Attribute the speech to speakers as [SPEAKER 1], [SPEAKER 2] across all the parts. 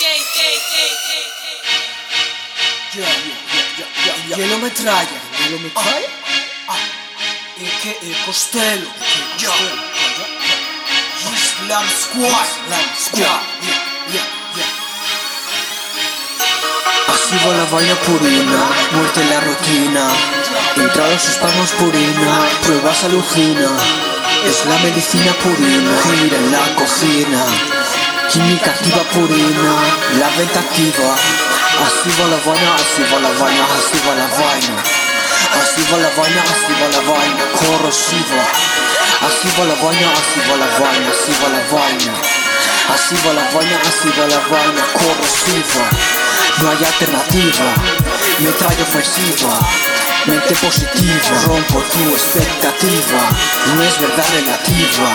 [SPEAKER 1] Yeah, yeah, yeah, yeah, yeah. Glielo metraglia, glielo metraglia. Ah, ah. E che è costello, che costello. Islam Squad, Islam Squad. Yeah, yeah, yeah. Así va la vaina purina, muerte en la rutina. Entra los espasmos purina, pruebas alucina. Es la medicina purina, gira en la cocina. Química activa purina, la venta activa. Así va la vaina, así va la vaina, así va la vaina. Así va la vaina, así va la vaina, corrosiva. Así va la vaina, así va la vaina, así va la vaina. Así va la vaina, así va la vaina, corrosiva. No hay alternativa, metralla ofensiva. Mente positiva, rompo tu expectativa. No es verdad relativa,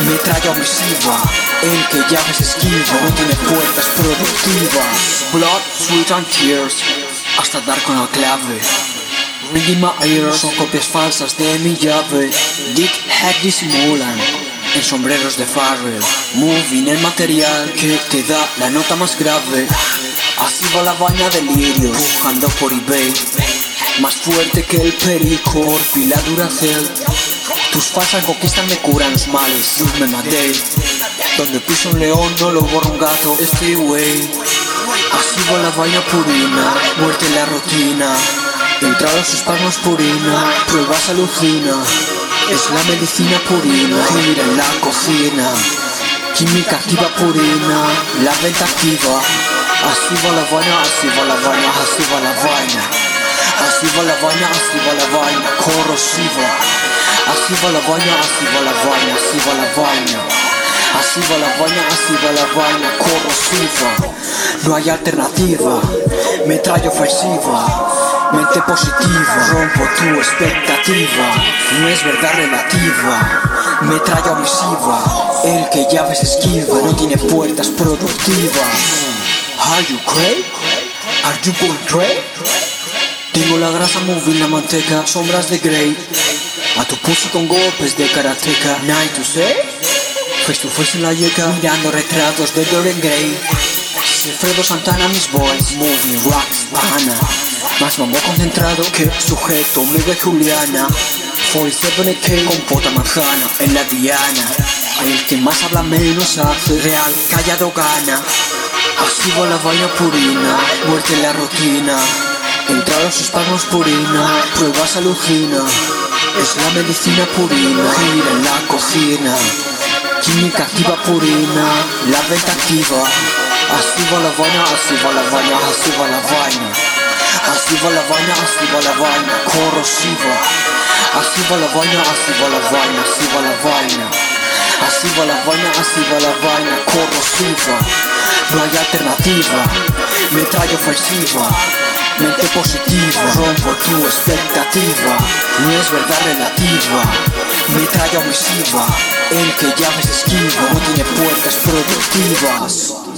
[SPEAKER 1] metralla omisiva. El que llames esquiva no tiene puertas productivas. Blood, sweat and tears, hasta dar con la clave. Ringing my ears son copias falsas de mi llave. Dick head disimulan en sombreros de Farrell. Moving el material que te da la nota más grave. Así va la vaina delirio, pujando por eBay. Más fuerte que el perico, por pila Duracell. Tus falsas conquistas me curan los males, you me maté. Donde pisa un león no lo borra un gato, este way. Así va la vaina purina, muerte en la rutina. Entra los espasmos purina, pruebas alucina. Es la medicina purina, gira en la cocina. Química activa purina, la venta activa. Así va la vaina, así va la vaina, así va la vaina. Así va la vaina, así va la vaina, corrosiva. Así va la vaina, así va la vaina, así va la vaina. Así va la vaina, así va la vaina, corrosiva. No hay alternativa, metralla ofensiva. Mente positiva, rompo tu expectativa. No es verdad relativa, metralla omisiva. El que llaves esquiva no tiene puertas productivas. Are you cray? Are you going cray? Tengo la grasa moving la manteca, sombras de grey. A tu pussy con golpes de karateca. Night to say? Face to face en la yeca, mirando retratos de Dorian Gray. Alfredo Santana, mis boys, moving rocks, pana. Más mambo concentrado que sujeto, mega Juliana. 47 que con pota manzana en la diana. El que más habla menos hace, real, callado gana. Así va la vaina purina, muerte en la rutina. Entra los espasmos purina, pruebas alucina. Es la medicina purina, gira en la cocina. Química activa purina, la venta activa. Así va la vaina, así va la vaina, así va la vaina. Así va la vaina, así va la vaina, corrosiva. Así va la vaina, así va la vaina, así va la vaina. Así va la vaina, así va la vaina, corrosiva. No hay alternativa, metralla ofensiva. Mente positiva, rompo tu expectativa. No es verdad relativa, metralla omisiva. El que llames esquiva no tiene puertas productivas.